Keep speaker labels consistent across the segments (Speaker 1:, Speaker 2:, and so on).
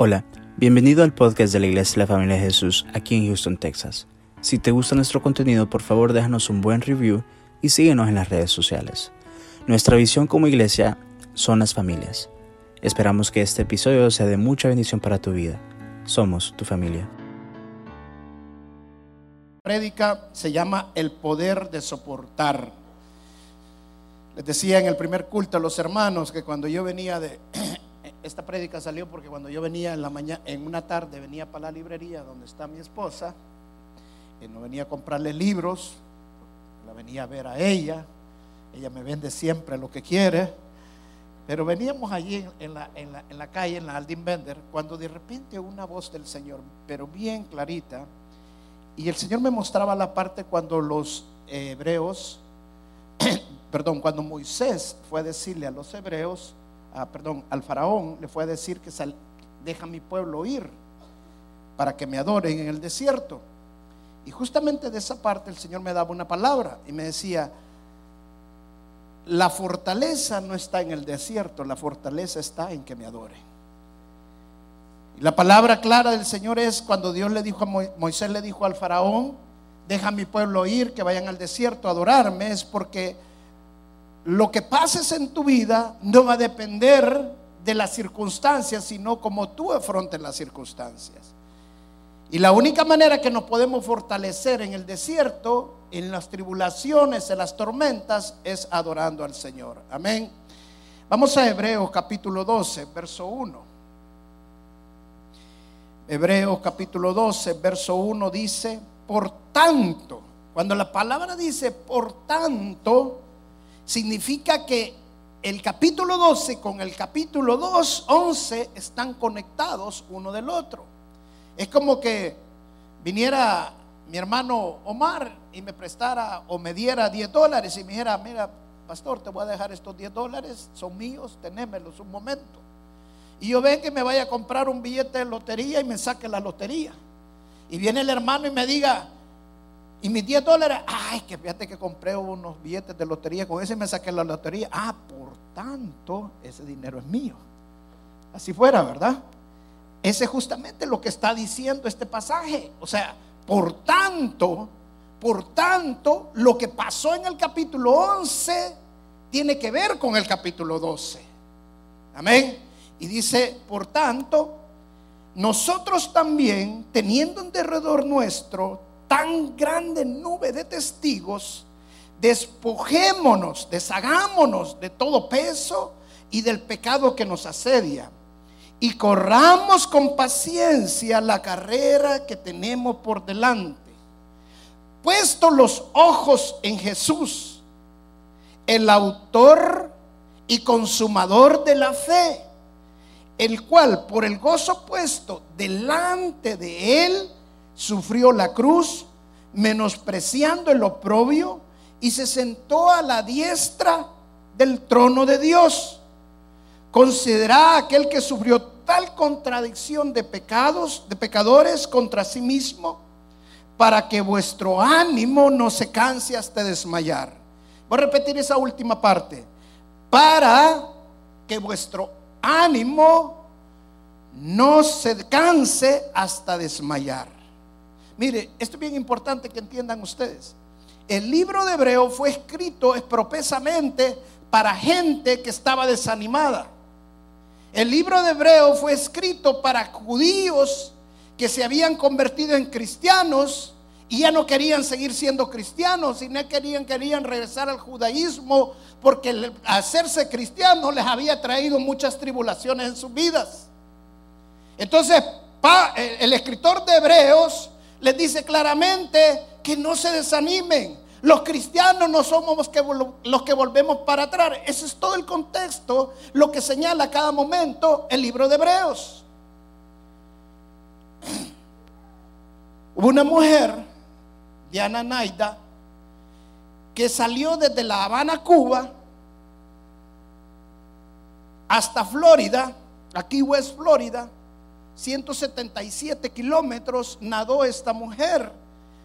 Speaker 1: Hola, bienvenido al podcast de la Iglesia de la Familia de Jesús aquí en Houston, Texas. Si te gusta nuestro contenido, por favor déjanos un buen review y síguenos en las redes sociales. Nuestra visión como iglesia son las familias. Esperamos que este episodio sea de mucha bendición para tu vida. Somos tu familia.
Speaker 2: prédica se llama El poder de soportar. Les decía en el primer culto a los hermanos que cuando yo venía de esta prédica salió porque cuando yo venía en la mañana en una tarde venía para la librería donde está mi esposa y no venía a comprarle libros, la venía a ver a ella. Ella me vende siempre lo que quiere. Pero veníamos allí en la, en la, en la calle, en la Aldin Bender, cuando de repente una voz del Señor, pero bien clarita, y el Señor me mostraba la parte cuando los hebreos, perdón, cuando Moisés fue a decirle a los hebreos, ah, perdón, al faraón, le fue a decir que sal- deja a mi pueblo ir para que me adoren en el desierto. Y justamente de esa parte el Señor me daba una palabra y me decía, la fortaleza no está en el desierto, la fortaleza está en que me adoren. Y la palabra clara del Señor es cuando Dios le dijo a Mo- Moisés le dijo al faraón, deja a mi pueblo ir, que vayan al desierto a adorarme, es porque lo que pases en tu vida no va a depender de las circunstancias, sino como tú afrontes las circunstancias. Y la única manera que nos podemos fortalecer en el desierto, en las tribulaciones, en las tormentas, es adorando al Señor. Amén. Vamos a Hebreos capítulo 12, verso 1. Hebreos capítulo 12, verso 1 dice, por tanto, cuando la palabra dice por tanto, significa que el capítulo 12 con el capítulo 2, 11 están conectados uno del otro. Es como que viniera mi hermano Omar y me prestara o me diera 10 dólares y me dijera, mira, pastor, te voy a dejar estos 10 dólares, son míos, tenémelos un momento. Y yo ven que me vaya a comprar un billete de lotería y me saque la lotería. Y viene el hermano y me diga, y mis 10 dólares, ay, que fíjate que compré unos billetes de lotería, con ese me saqué la lotería. Ah, por tanto, ese dinero es mío. Así fuera, ¿verdad? Ese es justamente lo que está diciendo este pasaje. O sea, por tanto, por tanto, lo que pasó en el capítulo 11 tiene que ver con el capítulo 12. Amén. Y dice, por tanto, nosotros también, teniendo en derredor nuestro tan grande nube de testigos, despojémonos, deshagámonos de todo peso y del pecado que nos asedia. Y corramos con paciencia la carrera que tenemos por delante. Puesto los ojos en Jesús, el autor y consumador de la fe, el cual por el gozo puesto delante de él sufrió la cruz, menospreciando el oprobio, y se sentó a la diestra del trono de Dios. Considera a aquel que sufrió tal contradicción de pecados, de pecadores contra sí mismo, para que vuestro ánimo no se canse hasta desmayar. Voy a repetir esa última parte. Para que vuestro ánimo no se canse hasta desmayar. Mire, esto es bien importante que entiendan ustedes. El libro de Hebreo fue escrito exprofesamente para gente que estaba desanimada. El libro de Hebreo fue escrito para judíos que se habían convertido en cristianos y ya no querían seguir siendo cristianos, y no querían, querían regresar al judaísmo porque el hacerse cristianos les había traído muchas tribulaciones en sus vidas. Entonces, el escritor de Hebreos les dice claramente que no se desanimen. Los cristianos no somos los que, volvemos para atrás. Ese es todo el contexto, lo que señala a cada momento el libro de Hebreos. Hubo una mujer, Diana Naida, que salió desde La Habana, Cuba, hasta Florida, aquí West Florida, 177 kilómetros nadó esta mujer.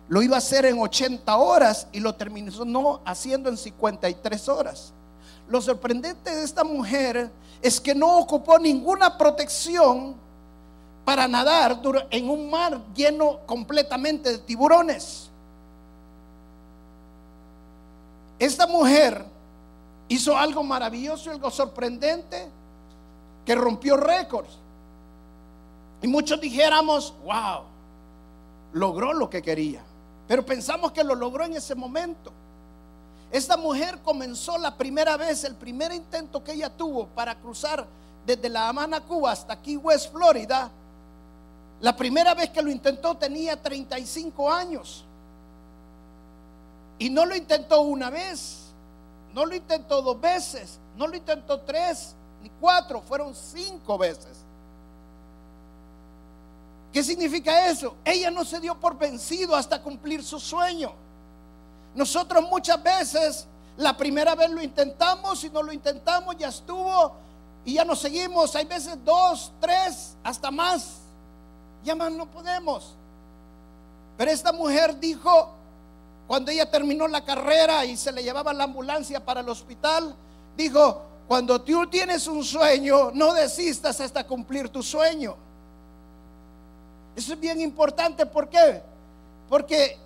Speaker 2: Lo iba a hacer en 80 horas y lo terminó no, haciendo en 53 horas. Lo sorprendente de esta mujer es que no ocupó ninguna protección para nadar en un mar lleno completamente de tiburones. Esta mujer hizo algo maravilloso, algo sorprendente, que rompió récords. Y muchos dijéramos, wow, logró lo que quería. Pero pensamos que lo logró en ese momento. Esta mujer comenzó la primera vez, el primer intento que ella tuvo para cruzar desde La Habana, Cuba hasta aquí, West Florida. La primera vez que lo intentó tenía 35 años. Y no lo intentó una vez, no lo intentó dos veces, no lo intentó tres ni cuatro, fueron cinco veces. ¿Qué significa eso? Ella no se dio por vencido hasta cumplir su sueño. Nosotros muchas veces, la primera vez lo intentamos y no lo intentamos, ya estuvo y ya nos seguimos. Hay veces dos, tres, hasta más. Ya más no podemos. Pero esta mujer dijo, cuando ella terminó la carrera y se le llevaba la ambulancia para el hospital, dijo, cuando tú tienes un sueño, no desistas hasta cumplir tu sueño. Eso es bien importante, ¿por qué? Porque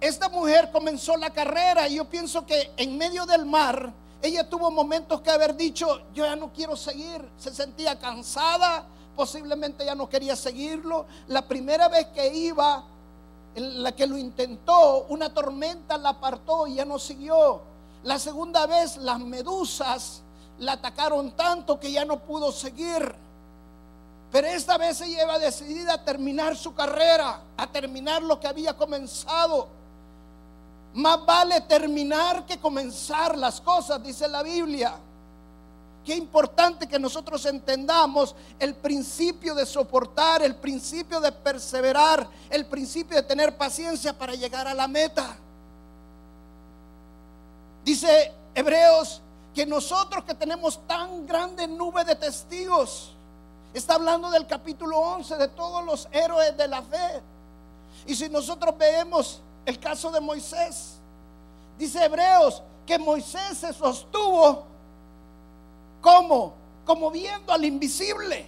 Speaker 2: esta mujer comenzó la carrera y yo pienso que en medio del mar, ella tuvo momentos que haber dicho, yo ya no quiero seguir, se sentía cansada, posiblemente ya no quería seguirlo. La primera vez que iba, la que lo intentó, una tormenta la apartó y ya no siguió. La segunda vez las medusas la atacaron tanto que ya no pudo seguir. Pero esta vez ella iba decidida a terminar su carrera, a terminar lo que había comenzado. Más vale terminar que comenzar las cosas, dice la Biblia. Qué importante que nosotros entendamos el principio de soportar, el principio de perseverar, el principio de tener paciencia para llegar a la meta. Dice Hebreos que nosotros que tenemos tan grande nube de testigos, está hablando del capítulo 11 de todos los héroes de la fe. Y si nosotros vemos el caso de Moisés, dice Hebreos que Moisés se sostuvo como, como viendo al invisible.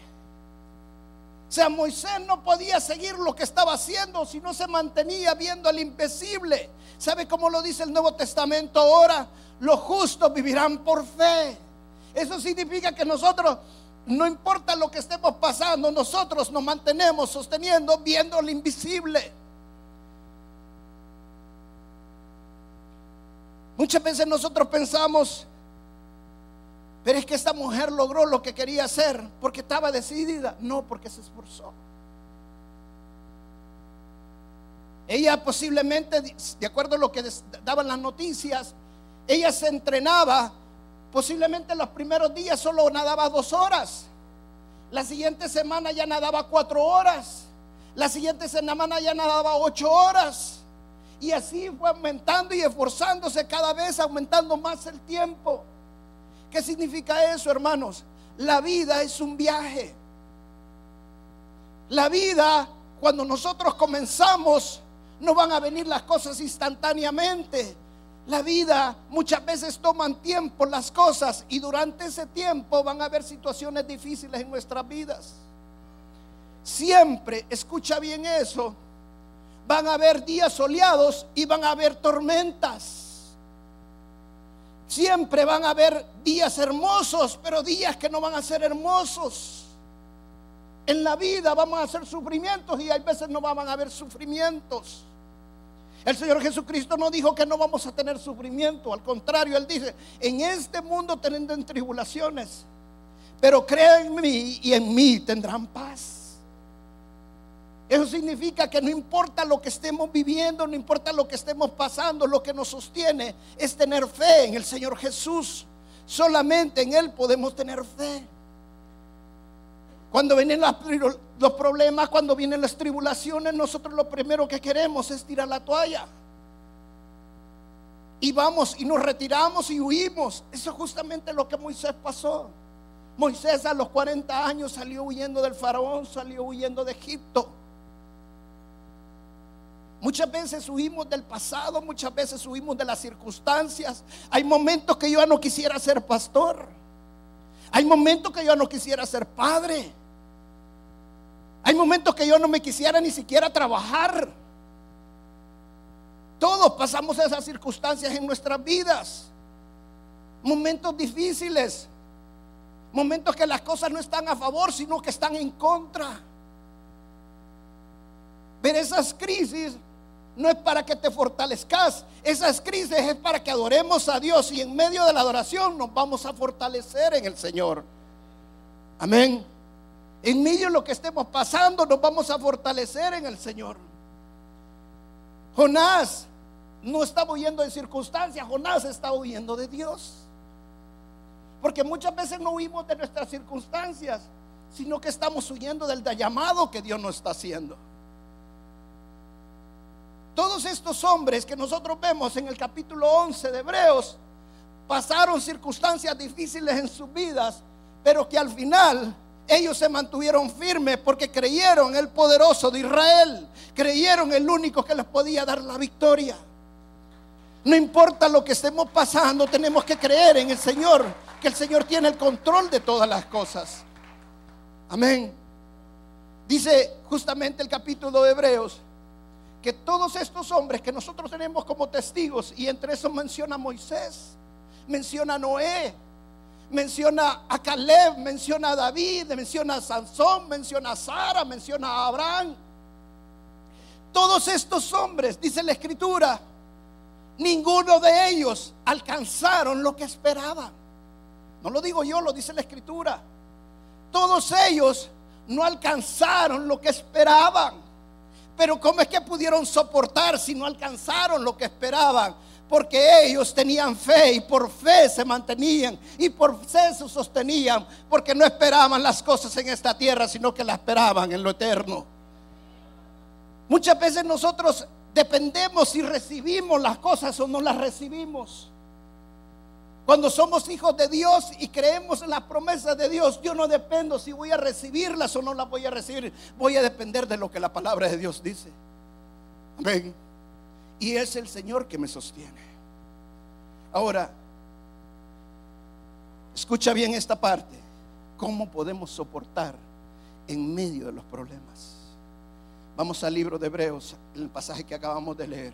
Speaker 2: O sea, Moisés no podía seguir lo que estaba haciendo si no se mantenía viendo al invisible. ¿Sabe cómo lo dice el Nuevo Testamento ahora? Los justos vivirán por fe. Eso significa que nosotros, no importa lo que estemos pasando, nosotros nos mantenemos sosteniendo viendo al invisible. Muchas veces nosotros pensamos, pero es que esta mujer logró lo que quería hacer porque estaba decidida. No, porque se esforzó. Ella posiblemente, de acuerdo a lo que daban las noticias, ella se entrenaba, posiblemente los primeros días solo nadaba dos horas. La siguiente semana ya nadaba cuatro horas. La siguiente semana ya nadaba ocho horas. Y así fue aumentando y esforzándose cada vez, aumentando más el tiempo. ¿Qué significa eso, hermanos? La vida es un viaje. La vida, cuando nosotros comenzamos, no van a venir las cosas instantáneamente. La vida muchas veces toman tiempo las cosas y durante ese tiempo van a haber situaciones difíciles en nuestras vidas. Siempre, escucha bien eso, van a haber días soleados y van a haber tormentas. Siempre van a haber días hermosos, pero días que no van a ser hermosos. En la vida vamos a hacer sufrimientos y hay veces no van a haber sufrimientos. El Señor Jesucristo no dijo que no vamos a tener sufrimiento, al contrario, Él dice, en este mundo tendrán tribulaciones, pero creen en mí y en mí tendrán paz. Eso significa que no importa lo que estemos viviendo, no importa lo que estemos pasando, lo que nos sostiene es tener fe en el Señor Jesús. Solamente en Él podemos tener fe. Cuando vienen los problemas, cuando vienen las tribulaciones, nosotros lo primero que queremos es tirar la toalla. Y vamos y nos retiramos y huimos. Eso es justamente lo que Moisés pasó. Moisés a los 40 años salió huyendo del faraón, salió huyendo de Egipto. Muchas veces huimos del pasado, muchas veces huimos de las circunstancias. Hay momentos que yo ya no quisiera ser pastor. Hay momentos que yo no quisiera ser padre. Hay momentos que yo no me quisiera ni siquiera trabajar. Todos pasamos esas circunstancias en nuestras vidas. Momentos difíciles. Momentos que las cosas no están a favor, sino que están en contra. Ver esas crisis no es para que te fortalezcas. Esas crisis es para que adoremos a Dios y en medio de la adoración nos vamos a fortalecer en el Señor. Amén. En medio de lo que estemos pasando nos vamos a fortalecer en el Señor. Jonás no estaba huyendo de circunstancias, Jonás está huyendo de Dios. Porque muchas veces no huimos de nuestras circunstancias, sino que estamos huyendo del llamado que Dios nos está haciendo. Todos estos hombres que nosotros vemos en el capítulo 11 de Hebreos pasaron circunstancias difíciles en sus vidas, pero que al final ellos se mantuvieron firmes porque creyeron en el poderoso de Israel, creyeron el único que les podía dar la victoria. No importa lo que estemos pasando, tenemos que creer en el Señor, que el Señor tiene el control de todas las cosas. Amén. Dice justamente el capítulo de Hebreos que todos estos hombres que nosotros tenemos como testigos, y entre esos menciona Moisés, menciona Noé, menciona a Caleb, menciona a David, menciona a Sansón, menciona a Sara, menciona a Abraham. Todos estos hombres, dice la escritura, ninguno de ellos alcanzaron lo que esperaban. No lo digo yo, lo dice la escritura. Todos ellos no alcanzaron lo que esperaban. Pero ¿cómo es que pudieron soportar si no alcanzaron lo que esperaban? Porque ellos tenían fe y por fe se mantenían y por fe se sostenían, porque no esperaban las cosas en esta tierra, sino que las esperaban en lo eterno. Muchas veces nosotros dependemos si recibimos las cosas o no las recibimos. Cuando somos hijos de Dios y creemos en las promesas de Dios, yo no dependo si voy a recibirlas o no las voy a recibir. Voy a depender de lo que la palabra de Dios dice. Amén. Y es el Señor que me sostiene. Ahora, escucha bien esta parte. ¿Cómo podemos soportar en medio de los problemas? Vamos al libro de Hebreos, el pasaje que acabamos de leer.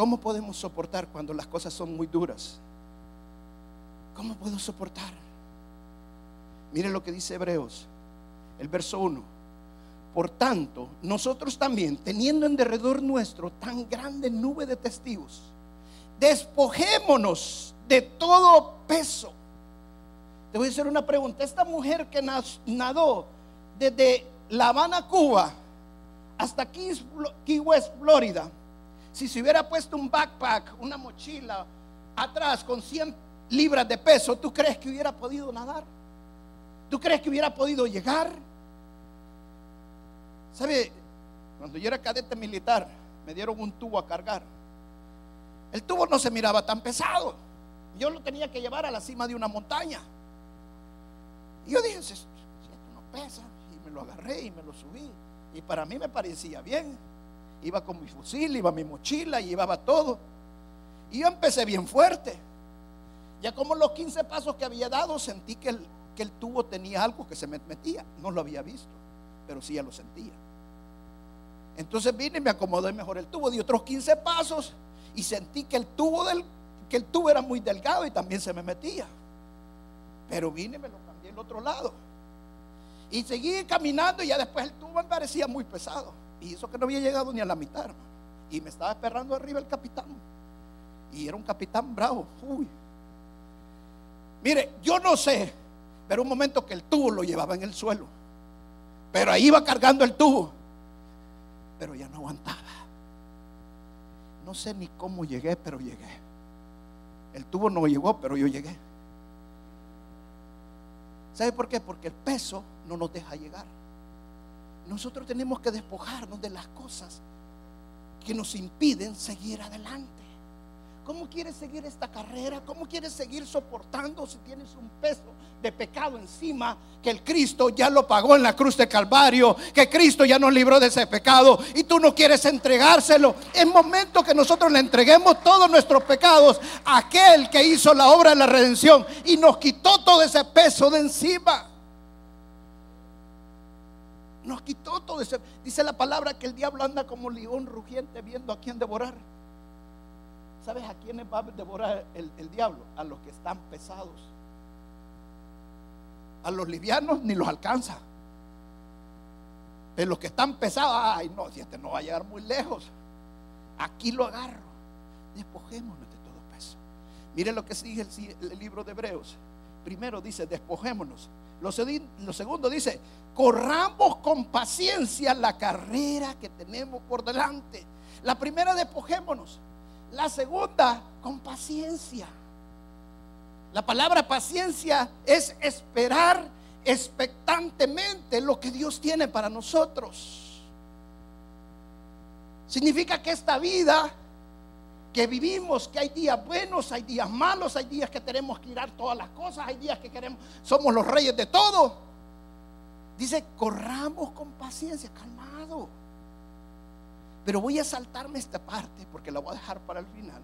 Speaker 2: ¿Cómo podemos soportar cuando las cosas son muy duras? ¿Cómo puedo soportar? Mire lo que dice Hebreos, el verso 1. Por tanto, nosotros también, teniendo en derredor nuestro tan grande nube de testigos, despojémonos de todo peso. Te voy a hacer una pregunta. Esta mujer que nadó desde La Habana, Cuba, hasta Key West, Florida, si se hubiera puesto un backpack, una mochila atrás con 100 libras de peso, ¿tú crees que hubiera podido nadar? ¿Tú crees que hubiera podido llegar? ¿Sabe? Cuando yo era cadete militar, me dieron un tubo a cargar. El tubo no se miraba tan pesado. Yo lo tenía que llevar a la cima de una montaña. Y yo dije, esto no pesa, y me lo agarré y me lo subí. Y para mí me parecía bien. Iba con mi fusil, iba mi mochila, llevaba todo. Y yo empecé bien fuerte. Ya como los 15 pasos que había dado, sentí que el, que el tubo tenía algo que se me metía. No lo había visto, pero sí ya lo sentía. Entonces vine y me acomodé mejor el tubo. Di otros 15 pasos y sentí que el tubo del, que el tubo era muy delgado y también se me metía. Pero vine y me lo cambié al otro lado. Y seguí caminando y ya después el tubo me parecía muy pesado. Y eso que no había llegado ni a la mitad, hermano. Y me estaba esperando arriba el capitán. Y era un capitán bravo. Uy. Mire, yo no sé, pero un momento que el tubo lo llevaba en el suelo. Pero ahí iba cargando el tubo. Pero ya no aguantaba. No sé ni cómo llegué, pero llegué. El tubo no llegó, pero yo llegué. ¿Sabe por qué? Porque el peso no nos deja llegar. Nosotros tenemos que despojarnos de las cosas que nos impiden seguir adelante. ¿Cómo quieres seguir esta carrera? ¿Cómo quieres seguir soportando si tienes un peso de pecado encima que el Cristo ya lo pagó en la cruz de Calvario, que Cristo ya nos libró de ese pecado y tú no quieres entregárselo? Es momento que nosotros le entreguemos todos nuestros pecados a aquel que hizo la obra de la redención y nos quitó todo ese peso de encima. Nos quitó todo ese. Dice la palabra que el diablo anda como león rugiente viendo a quién devorar. ¿Sabes a quiénes va a devorar el, diablo? A los que están pesados. A los livianos ni los alcanza. Pero los que están pesados, ay no, si este no va a llegar muy lejos. Aquí lo agarro. Despojémonos de todo peso. Mire lo que sigue el libro de Hebreos. Primero dice, despojémonos. Lo, segundo dice, corramos con paciencia la carrera que tenemos por delante. La primera, despojémonos. La segunda, con paciencia. La palabra paciencia es esperar expectantemente lo que Dios tiene para nosotros. Significa que esta vida que vivimos, que hay días buenos, hay días malos, hay días que tenemos que ir a todas las cosas, hay días que queremos, somos los reyes de todo. Dice, corramos con paciencia, calmado. Pero voy a saltarme esta parte porque la voy a dejar para el final.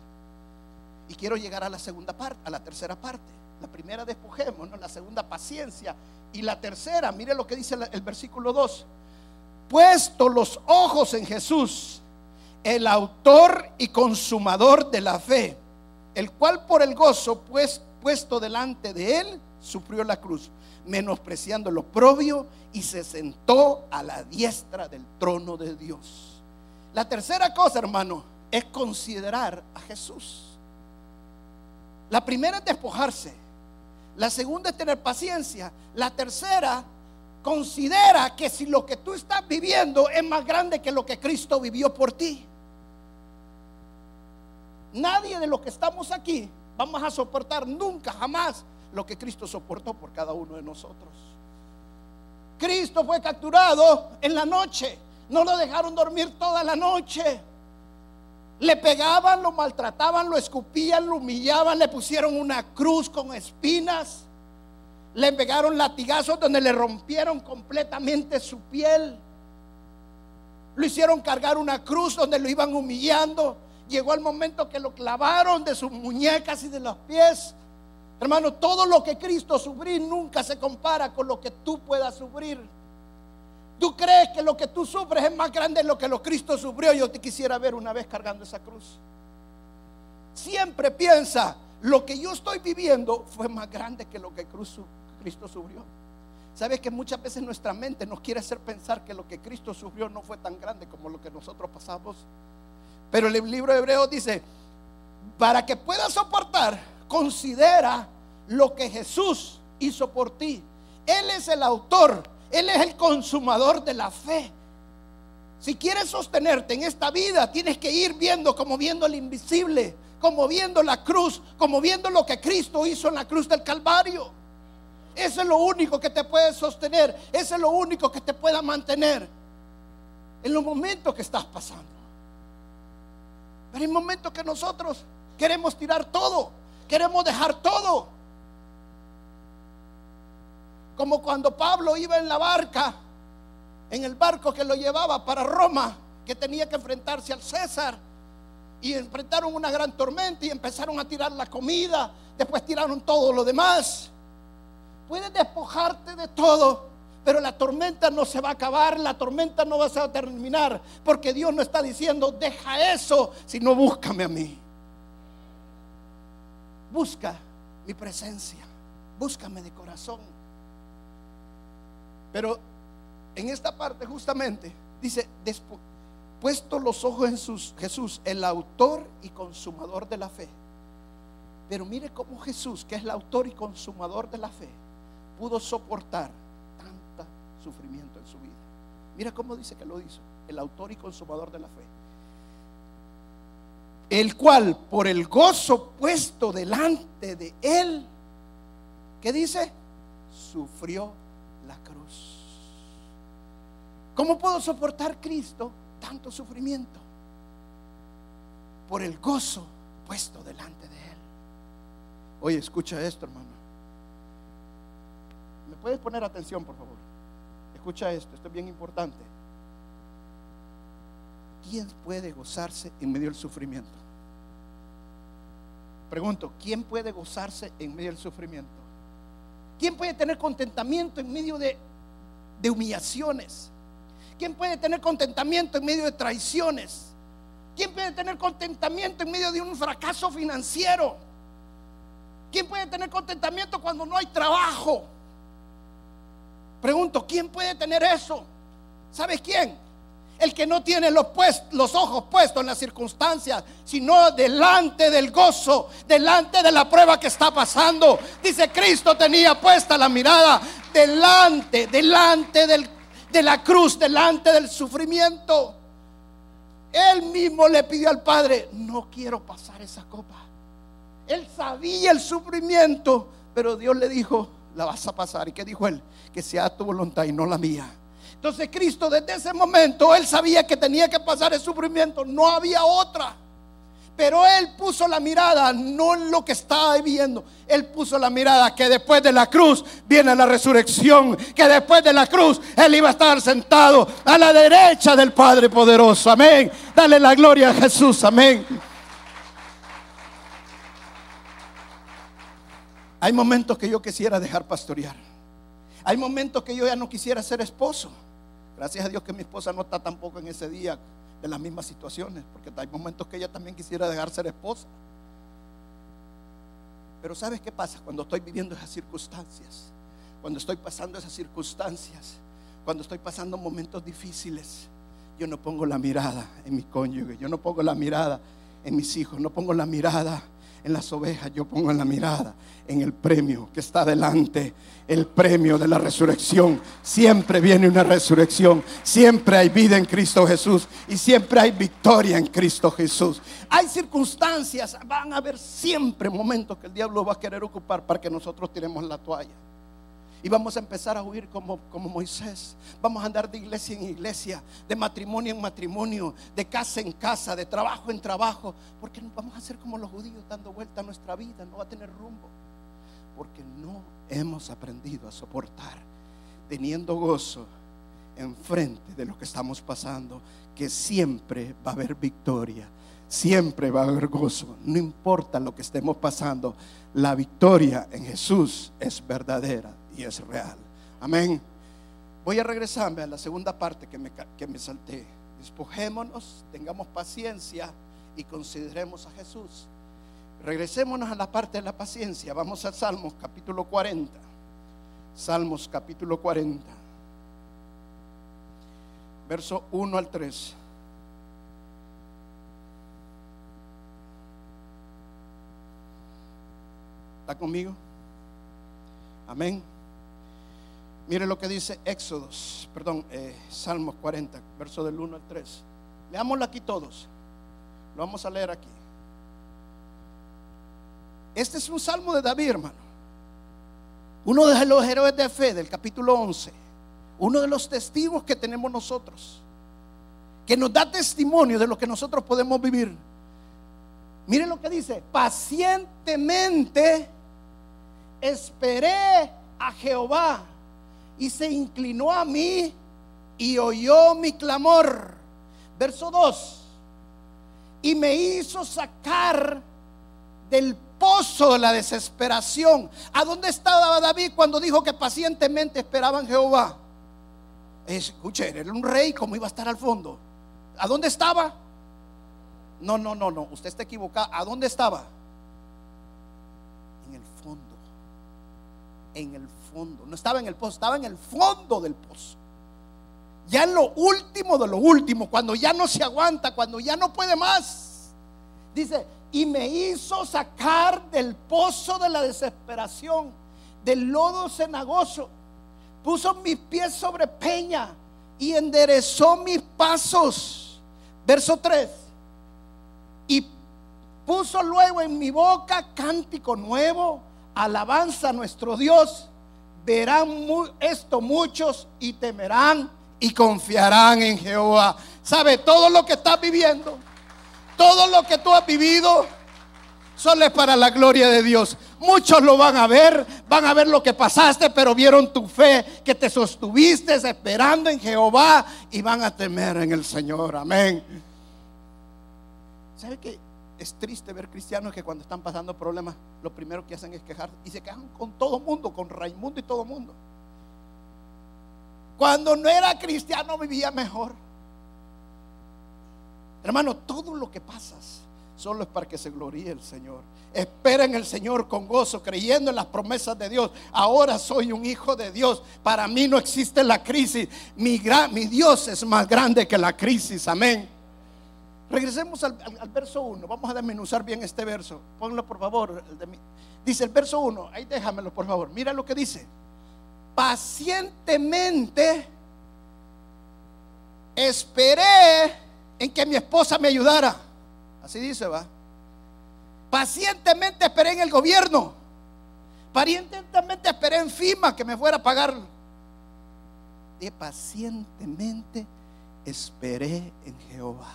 Speaker 2: Y quiero llegar a la segunda parte, a la tercera parte. La primera despojemos, la segunda paciencia. Y la tercera, mire lo que dice el versículo 2. Puesto los ojos en Jesús el autor y consumador de la fe, el cual por el gozo pues, puesto delante de él, sufrió la cruz, menospreciando lo propio y se sentó a la diestra del trono de Dios. La tercera cosa, hermano, es considerar a Jesús. La primera es despojarse. La segunda es tener paciencia. La tercera, considera que si lo que tú estás viviendo es más grande que lo que Cristo vivió por ti. Nadie de los que estamos aquí vamos a soportar nunca, jamás, lo que Cristo soportó por cada uno de nosotros. Cristo fue capturado en la noche. No lo dejaron dormir toda la noche. Le pegaban, lo maltrataban, lo escupían, lo humillaban, le pusieron una cruz con espinas. Le pegaron latigazos donde le rompieron completamente su piel. Lo hicieron cargar una cruz donde lo iban humillando llegó el momento que lo clavaron de sus muñecas y de los pies. Hermano, todo lo que Cristo sufrió nunca se compara con lo que tú puedas sufrir. Tú crees que lo que tú sufres es más grande de lo que lo Cristo sufrió. Yo te quisiera ver una vez cargando esa cruz. Siempre piensa, lo que yo estoy viviendo fue más grande que lo que Cristo sufrió. Sabes que muchas veces nuestra mente nos quiere hacer pensar que lo que Cristo sufrió no fue tan grande como lo que nosotros pasamos. Pero el libro de Hebreos dice, para que puedas soportar, considera lo que Jesús hizo por ti. Él es el autor, Él es el consumador de la fe. Si quieres sostenerte en esta vida, tienes que ir viendo como viendo el invisible, como viendo la cruz, como viendo lo que Cristo hizo en la cruz del Calvario. Eso es lo único que te puede sostener, eso es lo único que te pueda mantener en los momentos que estás pasando. Pero hay momentos que nosotros queremos tirar todo, queremos dejar todo. Como cuando Pablo iba en la barca, en el barco que lo llevaba para Roma, que tenía que enfrentarse al César. Y enfrentaron una gran tormenta y empezaron a tirar la comida, después tiraron todo lo demás. Puedes despojarte de todo, pero la tormenta no se va a acabar, la tormenta no va a terminar, porque Dios no está diciendo, deja eso, sino búscame a mí. Busca mi presencia, búscame de corazón. Pero en esta parte justamente dice, puesto los ojos en Jesús, el autor y consumador de la fe. Pero mire cómo Jesús, que es el autor y consumador de la fe, pudo soportar sufrimiento en su vida. Mira cómo dice que lo hizo, el autor y consumador de la fe. El cual por el gozo puesto delante de él, ¿qué dice? Sufrió la cruz. ¿Cómo puedo soportar Cristo tanto sufrimiento? Por el gozo puesto delante de él. Oye, escucha esto, hermano. ¿Me puedes poner atención, por favor? Escucha esto, esto es bien importante. ¿Quién puede gozarse en medio del sufrimiento? Pregunto, ¿quién puede gozarse en medio del sufrimiento? ¿Quién puede tener contentamiento en medio de, de humillaciones? ¿Quién puede tener contentamiento en medio de traiciones? ¿Quién puede tener contentamiento en medio de un fracaso financiero? ¿Quién puede tener contentamiento cuando no hay trabajo? Pregunto, ¿quién puede tener eso? ¿Sabes quién? El que no tiene los, los, ojos puestos en las circunstancias, sino delante del gozo, delante de la prueba que está pasando. Dice Cristo tenía puesta la mirada delante, delante de la cruz, delante del sufrimiento. Él mismo le pidió al Padre, no quiero pasar esa copa. Él sabía el sufrimiento, pero Dios le dijo, la vas a pasar. ¿Y qué dijo él? Que sea tu voluntad y no la mía. Entonces Cristo desde ese momento, él sabía que tenía que pasar el sufrimiento, no había otra. Pero él puso la mirada no en lo que estaba viviendo, él puso la mirada que después de la cruz viene la resurrección, que después de la cruz él iba a estar sentado a la derecha del Padre poderoso. Amén. Dale la gloria a Jesús. Amén. Hay momentos que yo quisiera dejar pastorear. Hay momentos que yo ya no quisiera ser esposo. Gracias a Dios que mi esposa no está tampoco en ese día de las mismas situaciones, porque hay momentos que ella también quisiera dejar ser esposa. Pero ¿sabes qué pasa cuando estoy viviendo esas circunstancias? Cuando estoy pasando esas circunstancias, cuando estoy pasando momentos difíciles, yo no pongo la mirada en mi cónyuge, yo no pongo la mirada en mis hijos, no pongo la mirada en las ovejas, yo pongo en la mirada en el premio que está delante, el premio de la resurrección. Siempre viene una resurrección, siempre hay vida en Cristo Jesús y siempre hay victoria en Cristo Jesús. Hay circunstancias, van a haber siempre momentos que el diablo va a querer ocupar para que nosotros tiremos la toalla. Y vamos a empezar a huir como, como Moisés. Vamos a andar de iglesia en iglesia, de matrimonio en matrimonio, de casa en casa, de trabajo en trabajo. Porque vamos a ser como los judíos dando vuelta a nuestra vida, no va a tener rumbo. Porque no hemos aprendido a soportar, teniendo gozo enfrente de lo que estamos pasando, que siempre va a haber victoria, siempre va a haber gozo, no importa lo que estemos pasando, la victoria en Jesús es verdadera y es real. Amén. Voy a regresarme a la segunda parte que me, que me salté. Despojémonos, tengamos paciencia y consideremos a Jesús. Regresémonos a la parte de la paciencia. Vamos a Salmos capítulo 40. Salmos capítulo 40. Verso 1 al 3. ¿Está conmigo? Amén. Mire lo que dice Éxodos, perdón, eh, Salmos 40, verso del 1 al 3. Leámoslo aquí todos. Lo vamos a leer aquí. Este es un salmo de David, hermano. Uno de los héroes de fe del capítulo 11. Uno de los testigos que tenemos nosotros. Que nos da testimonio de lo que nosotros podemos vivir. Miren lo que dice. Pacientemente esperé a Jehová y se inclinó a mí y oyó mi clamor. Verso 2. Y me hizo sacar del pozo de la desesperación. ¿A dónde estaba David cuando dijo que pacientemente esperaban Jehová? Escuche, era un rey, como iba a estar al fondo? ¿A dónde estaba? No, no, no, no, usted está equivocado. ¿A dónde estaba? En el fondo. En el no estaba en el pozo, estaba en el fondo del pozo. Ya en lo último de lo último, cuando ya no se aguanta, cuando ya no puede más. Dice, y me hizo sacar del pozo de la desesperación, del lodo cenagoso. Puso mis pies sobre peña y enderezó mis pasos. Verso 3. Y puso luego en mi boca cántico nuevo, alabanza a nuestro Dios verán esto muchos y temerán y confiarán en Jehová. ¿Sabe? Todo lo que estás viviendo, todo lo que tú has vivido, solo es para la gloria de Dios. Muchos lo van a ver, van a ver lo que pasaste, pero vieron tu fe, que te sostuviste esperando en Jehová y van a temer en el Señor. Amén. ¿Sabe qué? es triste ver cristianos que cuando están pasando problemas, lo primero que hacen es quejar y se quejan con todo mundo, con Raimundo y todo mundo. Cuando no era cristiano vivía mejor. Hermano, todo lo que pasas solo es para que se gloríe el Señor. Espera en el Señor con gozo, creyendo en las promesas de Dios. Ahora soy un hijo de Dios. Para mí no existe la crisis. Mi, Dios es más grande que la crisis. Amén. Regresemos al, verso 1. Vamos a desmenuzar bien este verso. Ponlo por favor. dice el verso 1. Ahí déjamelo por favor. Mira lo que dice. Pacientemente esperé en que mi esposa me ayudara. Así dice, va. Pacientemente esperé en el gobierno. Pacientemente esperé en FIMA que me fuera a pagar. Y pacientemente esperé en Jehová.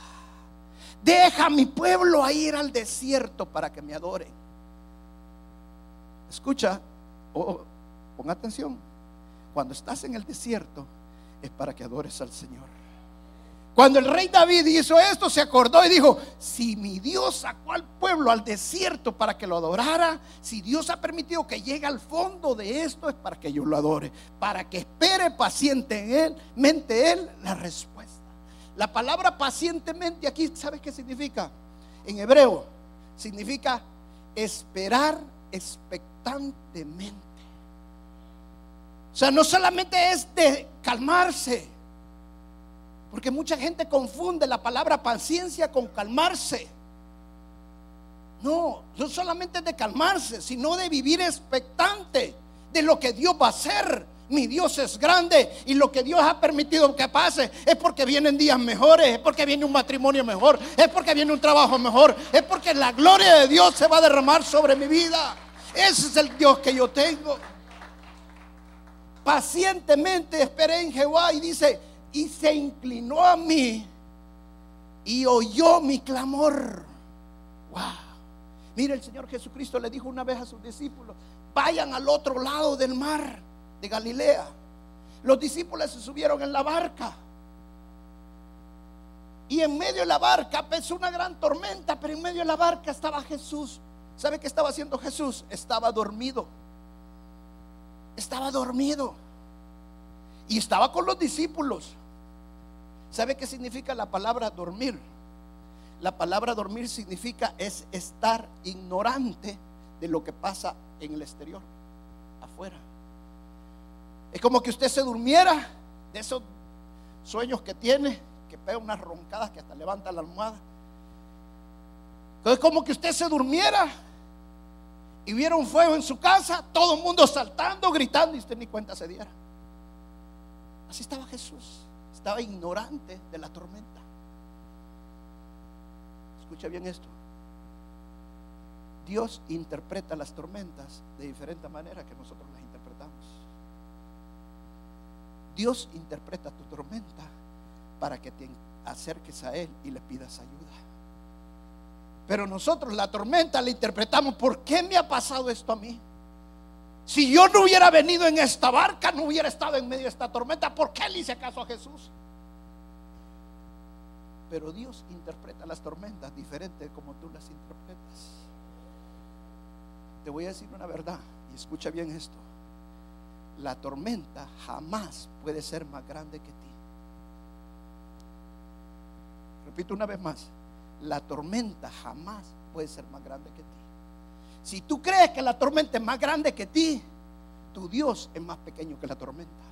Speaker 2: Deja a mi pueblo a ir al desierto para que me adoren. Escucha, o pon atención. Cuando estás en el desierto es para que adores al Señor. Cuando el rey David hizo esto, se acordó y dijo, si mi Dios sacó al pueblo al desierto para que lo adorara, si Dios ha permitido que llegue al fondo de esto, es para que yo lo adore, para que espere pacientemente él la respuesta. La palabra pacientemente aquí, ¿sabes qué significa? En hebreo significa esperar expectantemente. O sea, no solamente es de calmarse, porque mucha gente confunde la palabra paciencia con calmarse. No, no solamente de calmarse, sino de vivir expectante de lo que Dios va a hacer. Mi Dios es grande y lo que Dios ha permitido que pase es porque vienen días mejores, es porque viene un matrimonio mejor, es porque viene un trabajo mejor, es porque la gloria de Dios se va a derramar sobre mi vida. Ese es el Dios que yo tengo. Pacientemente esperé en Jehová y dice, y se inclinó a mí y oyó mi clamor. Wow. Mira, el Señor Jesucristo le dijo una vez a sus discípulos, vayan al otro lado del mar de Galilea. Los discípulos se subieron en la barca. Y en medio de la barca empezó una gran tormenta, pero en medio de la barca estaba Jesús. ¿Sabe qué estaba haciendo Jesús? Estaba dormido. Estaba dormido. Y estaba con los discípulos. ¿Sabe qué significa la palabra dormir? La palabra dormir significa es estar ignorante de lo que pasa en el exterior, afuera. Es como que usted se durmiera de esos sueños que tiene, que pega unas roncadas que hasta levanta la almohada. Es como que usted se durmiera y viera un fuego en su casa, todo el mundo saltando, gritando y usted ni cuenta se diera. Así estaba Jesús estaba ignorante de la tormenta. Escucha bien esto. Dios interpreta las tormentas de diferente manera que nosotros las interpretamos. Dios interpreta tu tormenta para que te acerques a Él y le pidas ayuda. Pero nosotros la tormenta la interpretamos. ¿Por qué me ha pasado esto a mí? Si yo no hubiera venido en esta barca, no hubiera estado en medio de esta tormenta. ¿Por qué le hice caso a Jesús? Pero Dios interpreta las tormentas diferente como tú las interpretas. Te voy a decir una verdad y escucha bien esto. La tormenta jamás puede ser más grande que ti. Repito una vez más. La tormenta jamás puede ser más grande que ti. Si tú crees que la tormenta es más grande que ti, tu Dios es más pequeño que la tormenta.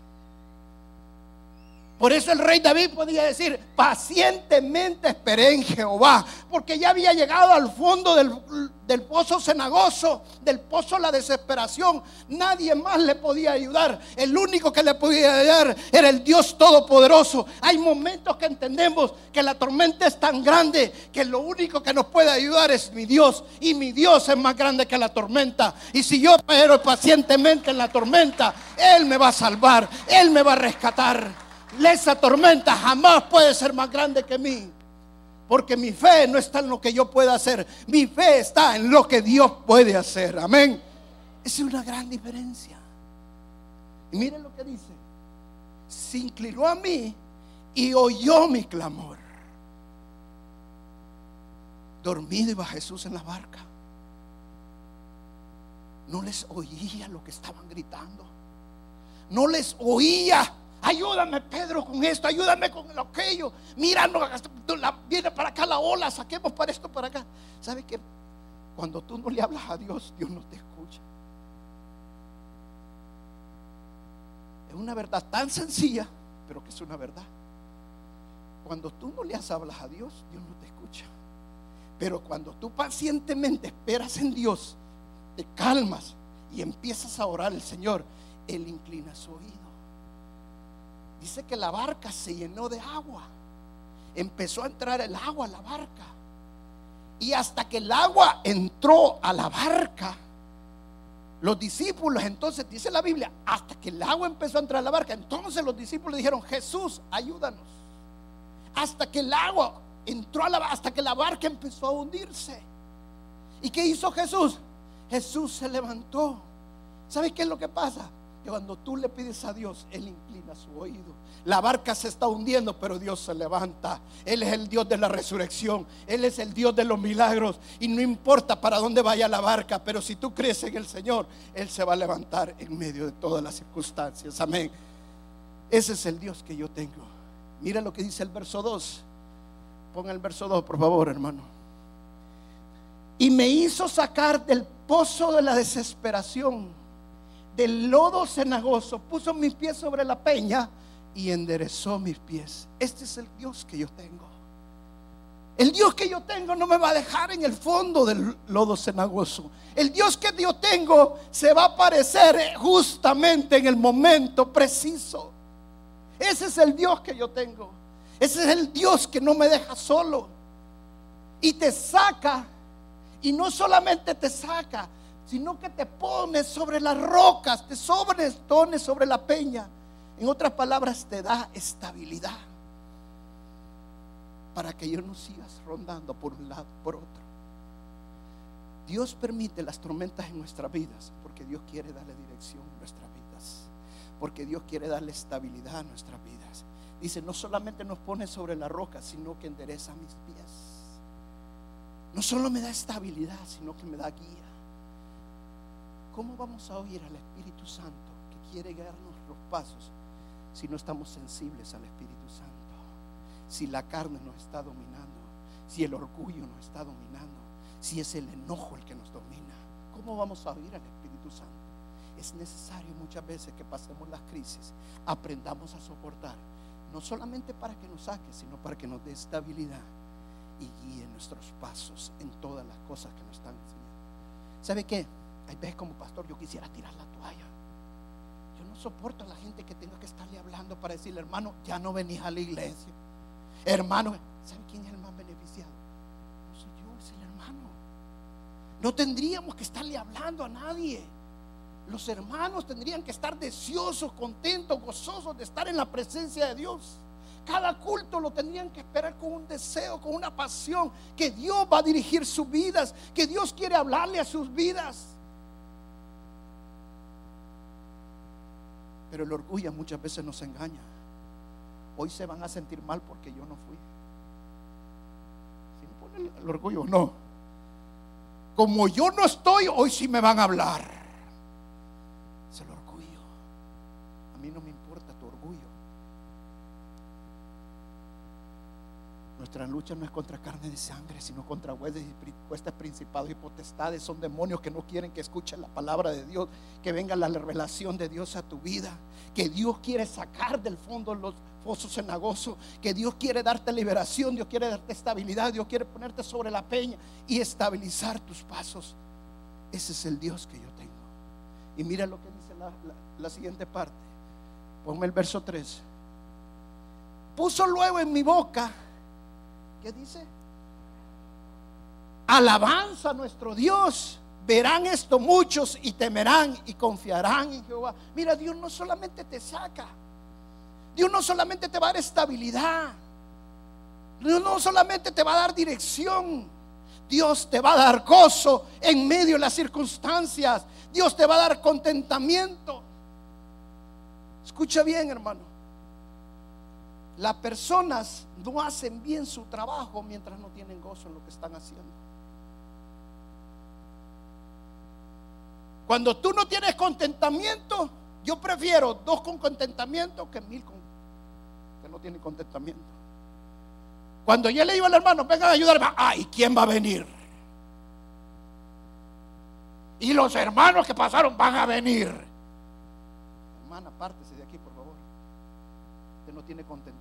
Speaker 2: Por eso el rey David podía decir, pacientemente esperé en Jehová, porque ya había llegado al fondo del, pozo cenagoso, del pozo la desesperación. Nadie más le podía ayudar. El único que le podía ayudar era el Dios Todopoderoso. Hay momentos que entendemos que la tormenta es tan grande que lo único que nos puede ayudar es mi Dios. Y mi Dios es más grande que la tormenta. Y si yo espero pacientemente en la tormenta, Él me va a salvar, Él me va a rescatar esa tormenta jamás puede ser más grande que mí. Porque mi fe no está en lo que yo pueda hacer. Mi fe está en lo que Dios puede hacer. Amén. Esa es una gran diferencia. Y miren lo que dice. Se inclinó a mí y oyó mi clamor. Dormido iba Jesús en la barca. No les oía lo que estaban gritando. No les oía Ayúdame, Pedro, con esto, ayúdame con lo aquello. Mira, viene para acá la ola, saquemos para esto, para acá. ¿Sabe qué? Cuando tú no le hablas a Dios, Dios no te escucha. Es una verdad tan sencilla, pero que es una verdad. Cuando tú no le hablas a Dios, Dios no te escucha. Pero cuando tú pacientemente esperas en Dios, te calmas y empiezas a orar al Señor, Él inclina su oído. Dice que la barca se llenó de agua. Empezó a entrar el agua a la barca. Y hasta que el agua entró a la barca, los discípulos, entonces dice la Biblia, hasta que el agua empezó a entrar a la barca, entonces los discípulos dijeron, Jesús, ayúdanos. Hasta que el agua entró a la hasta que la barca empezó a hundirse. ¿Y qué hizo Jesús? Jesús se levantó. ¿Sabes qué es lo que pasa? Cuando tú le pides a Dios, Él inclina su oído. La barca se está hundiendo, pero Dios se levanta. Él es el Dios de la resurrección. Él es el Dios de los milagros. Y no importa para dónde vaya la barca, pero si tú crees en el Señor, Él se va a levantar en medio de todas las circunstancias. Amén. Ese es el Dios que yo tengo. Mira lo que dice el verso 2. Ponga el verso 2, por favor, hermano. Y me hizo sacar del pozo de la desesperación, del lodo cenagoso, puso mis pies sobre la peña y enderezó mis pies. Este es el Dios que yo tengo. El Dios que yo tengo no me va a dejar en el fondo del lodo cenagoso. El Dios que yo tengo se va a aparecer justamente en el momento preciso. Ese es el Dios que yo tengo. Ese es el Dios que no me deja solo. Y te saca. Y no solamente te saca, sino que te pone sobre las rocas, te pone sobre la peña. En otras palabras, te da estabilidad. Para que yo no sigas rondando por un lado, por otro. Dios permite las tormentas en nuestras vidas porque Dios quiere darle dirección a nuestras vidas. Porque Dios quiere darle estabilidad a nuestras vidas. Dice, no solamente nos pone sobre la roca, sino que endereza mis pies. No solo me da estabilidad, sino que me da guía. ¿Cómo vamos a oír al Espíritu Santo que quiere guiarnos los pasos si no estamos sensibles al Espíritu Santo? Si la carne nos está dominando, si el orgullo nos está dominando, si es el enojo el que nos domina. ¿Cómo vamos a oír al Espíritu Santo? Es necesario muchas veces que pasemos las crisis, aprendamos a soportar no solamente para que nos saque, sino para que nos dé estabilidad y guíe nuestros pasos en todas las cosas que nos están enseñando. ¿Sabe qué? Hay veces como pastor yo quisiera tirar la toalla. Yo no soporto a la gente que tenga que estarle hablando para decirle, hermano, ya no venís a la iglesia. Hermano, ¿sabe quién es el más beneficiado? No soy yo, es el hermano. No tendríamos que estarle hablando a nadie los hermanos tendrían que estar deseosos, contentos, gozosos de estar en la presencia de Dios. Cada culto lo tendrían que esperar con un deseo, con una pasión, que Dios va a dirigir sus vidas, que Dios quiere hablarle a sus vidas. Pero el orgullo muchas veces nos engaña. Hoy se van a sentir mal porque yo no fui. Si pone el orgullo, no. Como yo no estoy, hoy sí me van a hablar. Nuestra lucha no es contra carne de sangre, sino contra huestes y principados y potestades. Son demonios que no quieren que escuchen la palabra de Dios, que venga la revelación de Dios a tu vida, que Dios quiere sacar del fondo los fosos cenagosos, que Dios quiere darte liberación, Dios quiere darte estabilidad, Dios quiere ponerte sobre la peña y estabilizar tus pasos. Ese es el Dios que yo tengo. Y mira lo que dice la siguiente parte. Ponme el verso 3. Puso luego en mi boca, ¿qué dice? Alabanza a nuestro Dios. Verán esto muchos y temerán y confiarán en Jehová. Mira, Dios no solamente te saca. Dios no solamente te va a dar estabilidad. Dios no solamente te va a dar dirección. Dios te va a dar gozo en medio de las circunstancias. Dios te va a dar contentamiento. Escucha bien, hermano. Las personas no hacen bien su trabajo mientras no tienen gozo en lo que están haciendo. Cuando tú no tienes contentamiento, Yo prefiero dos con contentamiento que mil con, que no tienen contentamiento. Cuando yo le digo al hermano, vengan a ayudarme, ay, ¿quién va a venir? Y los hermanos que pasaron van a venir. Hermana, apártese de aquí, por favor. Usted no tiene contentamiento.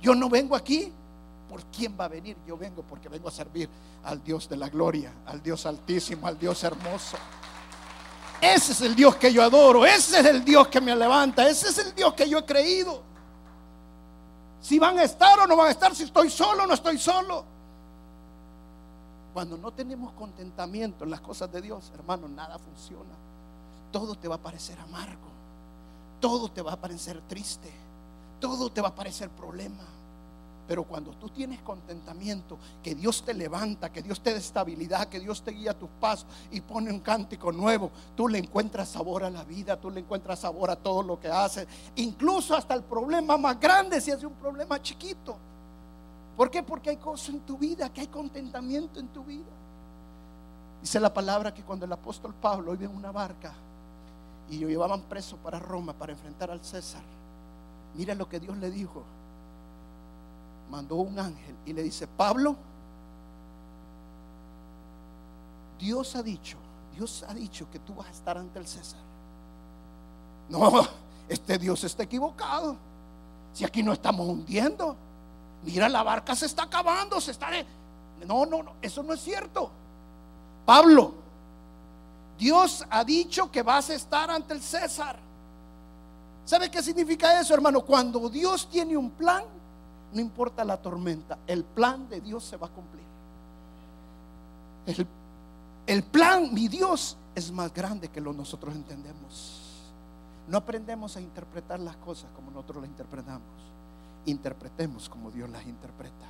Speaker 2: Yo no vengo aquí por quién va a venir. Yo vengo porque vengo a servir al Dios de la gloria, al Dios altísimo, al Dios hermoso. Ese es el Dios que yo adoro, ese es el Dios que me levanta, ese es el Dios que yo he creído. Si van a estar o no van a estar, si estoy solo o no estoy solo. Cuando no tenemos contentamiento en las cosas de Dios, hermano, nada funciona. Todo te va a parecer amargo. Todo te va a parecer triste. Todo te va a parecer problema. Pero cuando tú tienes contentamiento, que Dios te levanta, que Dios te dé estabilidad, que Dios te guía tus pasos y pone un cántico nuevo, tú le encuentras sabor a la vida, tú le encuentras sabor a todo lo que haces, incluso hasta el problema más grande si es un problema chiquito. ¿Por qué? Porque hay cosas en tu vida, que hay contentamiento en tu vida. Dice la palabra que cuando el apóstol Pablo iba en una barca y lo llevaban preso para Roma para enfrentar al César, mira lo que Dios le dijo mandó un ángel y le dice, Pablo, Dios ha dicho, Dios ha dicho que tú vas a estar ante el César. No, este Dios está equivocado. Si aquí no estamos hundiendo, mira, la barca se está acabando, se está... No, no, no, eso no es cierto. Pablo, Dios ha dicho que vas a estar ante el César. ¿Sabe qué significa eso, hermano? Cuando Dios tiene un plan, no importa la tormenta, el plan de Dios se va a cumplir. El, plan, mi Dios, es más grande que lo nosotros entendemos. No aprendemos a interpretar las cosas como nosotros las interpretamos. Interpretemos como Dios las interpreta.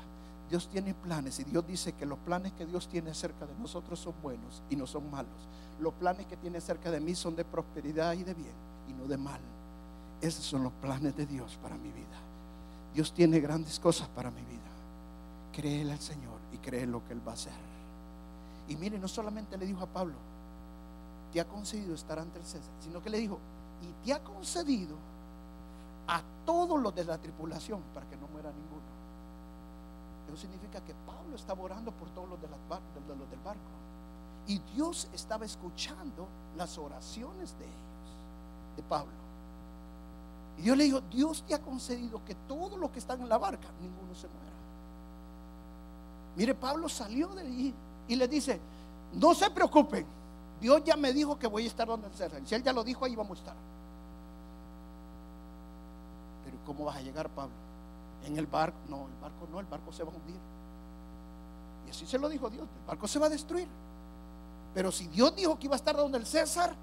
Speaker 2: Dios tiene planes y Dios dice que los planes que Dios tiene cerca de nosotros son buenos y no son malos. Los planes que tiene cerca de mí son de prosperidad y de bien y no de mal. Esos son los planes de Dios para mi vida. Dios tiene grandes cosas para mi vida. Créele al Señor y cree lo que Él va a hacer. Y mire, no solamente le dijo a Pablo, te ha concedido estar ante el César, sino que le dijo, y te ha concedido a todos los de la tripulación para que no muera ninguno. Eso significa que Pablo estaba orando por todos los, de los del barco. Y Dios estaba escuchando las oraciones de ellos, de Pablo. Y Dios le dijo, Dios te ha concedido que todos los que están en la barca, ninguno se muera. Mire, Pablo salió de allí y le dice, no se preocupen, Dios ya me dijo que voy a estar donde el César. Si él ya lo dijo, ahí vamos a estar. Pero ¿cómo vas a llegar, Pablo? En el barco, no, el barco no, el barco se va a hundir. Y así se lo dijo Dios, el barco se va a destruir. Pero si Dios dijo que iba a estar donde el César,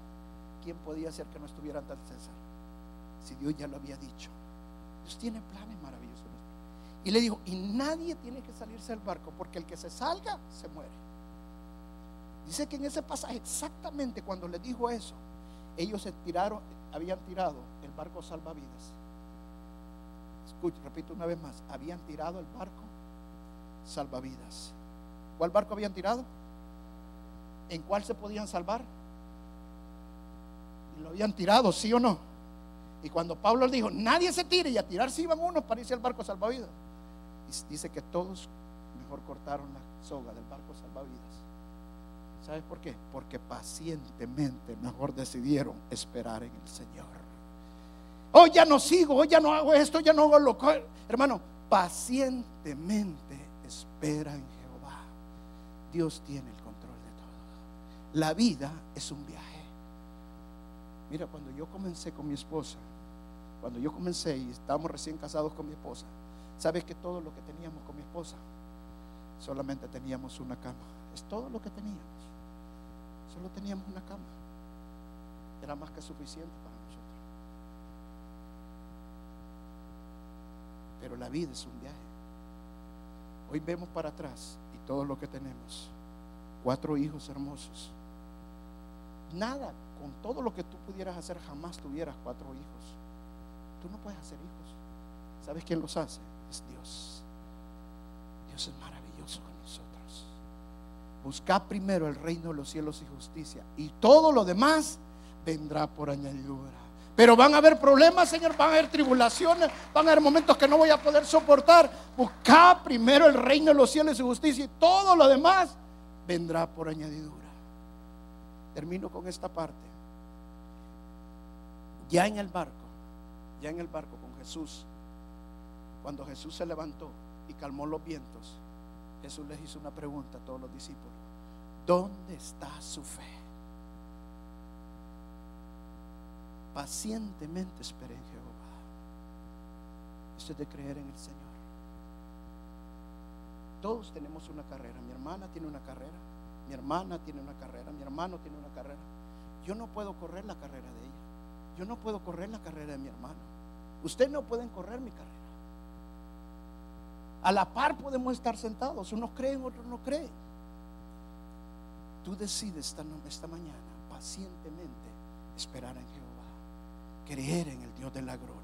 Speaker 2: ¿quién podía hacer que no estuviera ante el César? Si Dios ya lo había dicho. Dios tiene planes maravillosos. Y le dijo, y nadie tiene que salirse del barco, porque el que se salga, se muere. Dice que en ese pasaje, exactamente cuando le dijo eso, ellos se tiraron, habían tirado el barco salvavidas. Escucha, repito una vez más, habían tirado el barco salvavidas. ¿Cuál barco habían tirado? ¿En cuál se podían salvar? Y lo habían tirado, ¿sí o no? Y cuando Pablo dijo, nadie se tire y a tirarse iban unos para irse al barco salvavidas. Y dice que todos mejor cortaron la soga del barco salvavidas. ¿Sabes por qué? Porque pacientemente mejor decidieron esperar en el Señor. Hoy ya no sigo, hoy ya no hago esto, ya no hago lo. Hermano, pacientemente espera en Jehová. Dios tiene el control de todo. La vida es un viaje. Mira, cuando yo comencé con mi esposa, cuando yo comencé y estábamos recién casados con mi esposa, ¿sabes que todo lo que teníamos con mi esposa? Solamente teníamos una cama. Es todo lo que teníamos. Solo teníamos una cama. Era más que suficiente para nosotros. Pero la vida es un viaje. Hoy vemos para atrás y todo lo que tenemos. Cuatro hijos hermosos. Nada, con todo lo que tú pudieras hacer, jamás tuvieras cuatro hijos. Tú no puedes hacer hijos. ¿Sabes quién los hace? Es Dios. Dios es maravilloso con nosotros. Busca primero el reino de los cielos y justicia. Y todo lo demás vendrá por añadidura. Pero van a haber problemas, Señor, van a haber tribulaciones, van a haber momentos que no voy a poder soportar. Busca primero el reino de los cielos y justicia y todo lo demás vendrá por añadidura. Termino con esta parte. Ya en el barco, ya en el barco con Jesús, cuando Jesús se levantó y calmó los vientos, Jesús les hizo una pregunta a todos los discípulos. ¿Dónde está su fe? Pacientemente esperen en Jehová. Esto es de creer en el Señor. Todos tenemos una carrera. Mi hermana tiene una carrera. Mi hermana tiene una carrera. Mi hermano tiene una carrera. Yo no puedo correr la carrera de ella. Yo no puedo correr la carrera de mi hermano. Ustedes no pueden correr mi carrera. A la par podemos estar sentados. Unos creen, otros no creen. Tú decides esta, esta mañana pacientemente esperar en Jehová. Creer en el Dios de la gloria.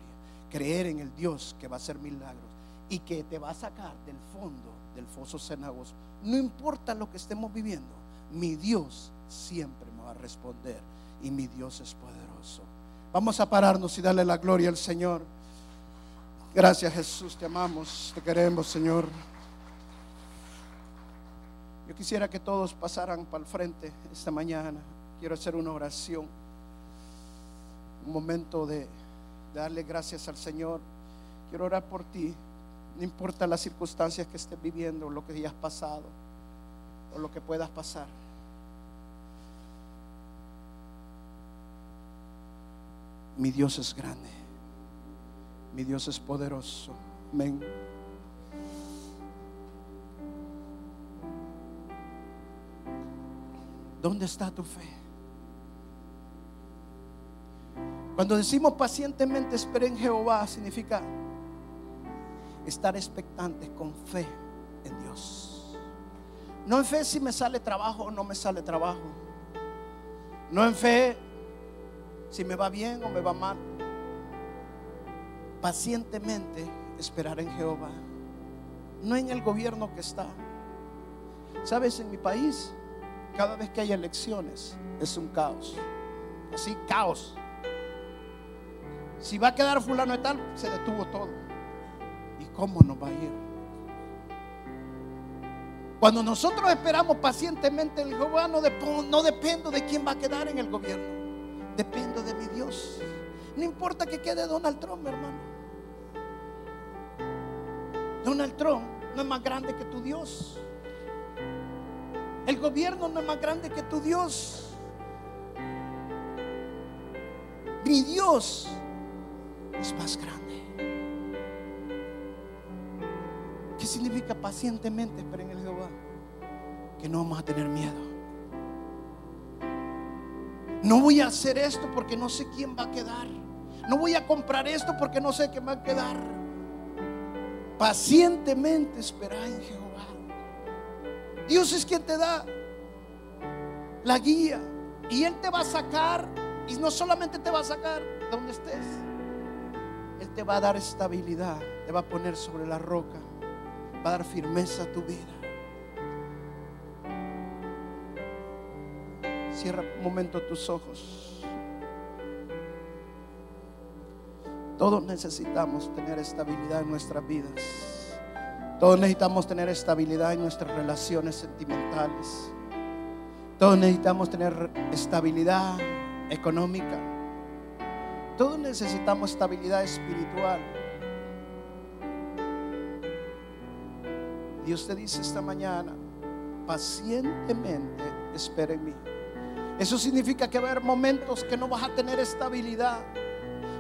Speaker 2: Creer en el Dios que va a hacer milagros. Y que te va a sacar del fondo del foso cenagoso. No importa lo que estemos viviendo. Mi Dios siempre me va a responder. Y mi Dios es poderoso. Vamos a pararnos y darle la gloria al Señor. Gracias Jesús, te amamos, te queremos Señor. Yo quisiera que todos pasaran para el frente esta mañana. Quiero hacer una oración, un momento de, darle gracias al Señor. Quiero orar por ti, no importa las circunstancias que estés viviendo, lo que hayas pasado o lo que puedas pasar. Mi Dios es grande. Mi Dios es poderoso. Amén. ¿Dónde está tu fe? Cuando decimos pacientemente esperen en Jehová, significa estar expectantes con fe en Dios. No en fe si me sale trabajo o no me sale trabajo. No en fe si me va bien o me va mal. Pacientemente esperar en Jehová, no en el gobierno que está. Sabes, en mi país, cada vez que hay elecciones, es un caos. Así, caos. Si va a quedar fulano de tal, se detuvo todo. ¿Y cómo nos va a ir? Cuando nosotros esperamos pacientemente en Jehová, no, no dependo de quién va a quedar en el gobierno. Dependo de mi Dios. No importa que quede Donald Trump, hermano. Donald Trump no es más grande que tu Dios. El gobierno no es más grande que tu Dios. Mi Dios es más grande. ¿Qué significa pacientemente esperar en el Jehová? Que no vamos a tener miedo. No voy a hacer esto porque no sé quién va a quedar. No voy a comprar esto porque no sé quién va a quedar. Pacientemente espera en Jehová. Dios es quien te da la guía. Y Él te va a sacar. Y no solamente te va a sacar de donde estés. Él te va a dar estabilidad. Te va a poner sobre la roca. Va a dar firmeza a tu vida. Cierra un momento tus ojos. Todos necesitamos tener estabilidad en nuestras vidas. Todos necesitamos tener estabilidad en nuestras relaciones sentimentales. Todos necesitamos tener estabilidad económica. Todos necesitamos estabilidad espiritual. Dios te dice esta mañana, pacientemente espera en mí. Eso significa que va a haber momentos que no vas a tener estabilidad.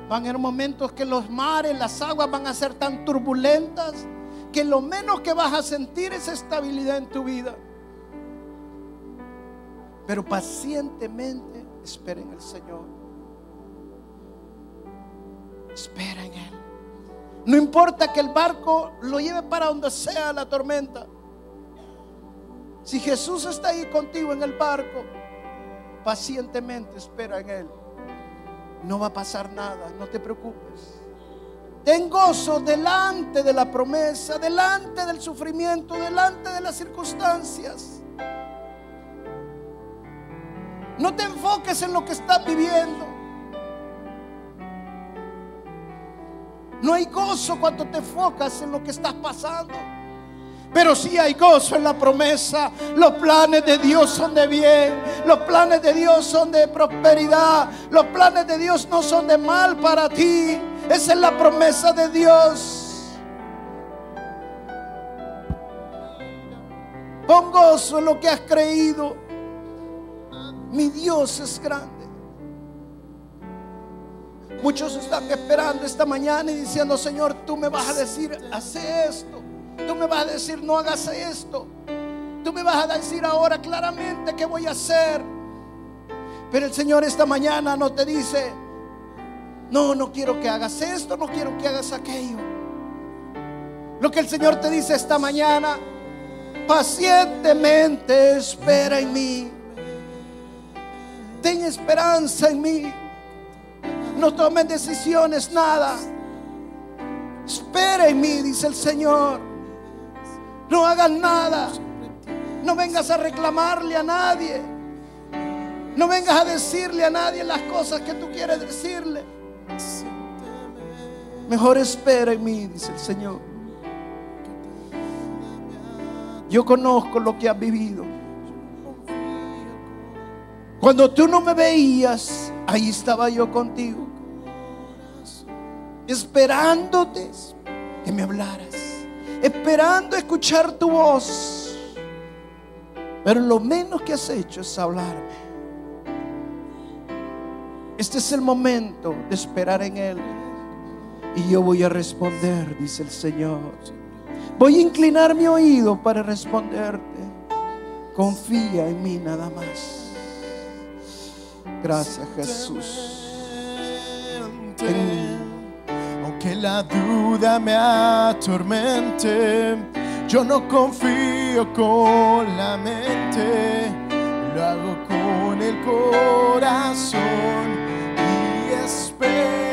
Speaker 2: Van a haber momentos que los mares, las aguas van a ser tan turbulentas que lo menos que vas a sentir es estabilidad en tu vida. Pero pacientemente espera en el Señor. Espera en Él. No importa que el barco lo lleve para donde sea la tormenta. Si Jesús está ahí contigo en el barco, pacientemente espera en Él. No va a pasar nada, no te preocupes. Ten gozo delante de la promesa, delante del sufrimiento, delante de las circunstancias. No te enfoques en lo que estás viviendo. No hay gozo cuando te enfocas en lo que estás pasando. Pero sí hay gozo en la promesa. Los planes de Dios son de bien. Los planes de Dios son de prosperidad. Los planes de Dios no son de mal para ti. Esa es la promesa de Dios. Pon gozo en lo que has creído. Mi Dios es grande. Muchos están esperando esta mañana y diciendo, Señor, tú me vas a decir, hace esto. Tú me vas a decir, no hagas esto. Tú me vas a decir ahora claramente qué voy a hacer. Pero el Señor esta mañana no te dice, no, no quiero que hagas esto, no quiero que hagas aquello. Lo que el Señor te dice esta mañana, pacientemente espera en mí. Ten esperanza en mí. No tomen decisiones, nada. Espera en mí, dice el Señor. No hagan nada. No vengas a reclamarle a nadie. No vengas a decirle a nadie las cosas que tú quieres decirle. Mejor espera en mí, dice el Señor. Yo conozco lo que has vivido. Cuando tú no me veías, ahí estaba yo contigo. Esperándote que me hablaras. Esperando escuchar tu voz. Pero lo menos que has hecho es hablarme. Este es el momento de esperar en Él. Y yo voy a responder, dice el Señor. Voy a inclinar mi oído para responderte. Confía en mí nada más. Gracias Jesús
Speaker 3: que la duda me atormente. Yo no confío con la mente, lo hago con el corazón y espero.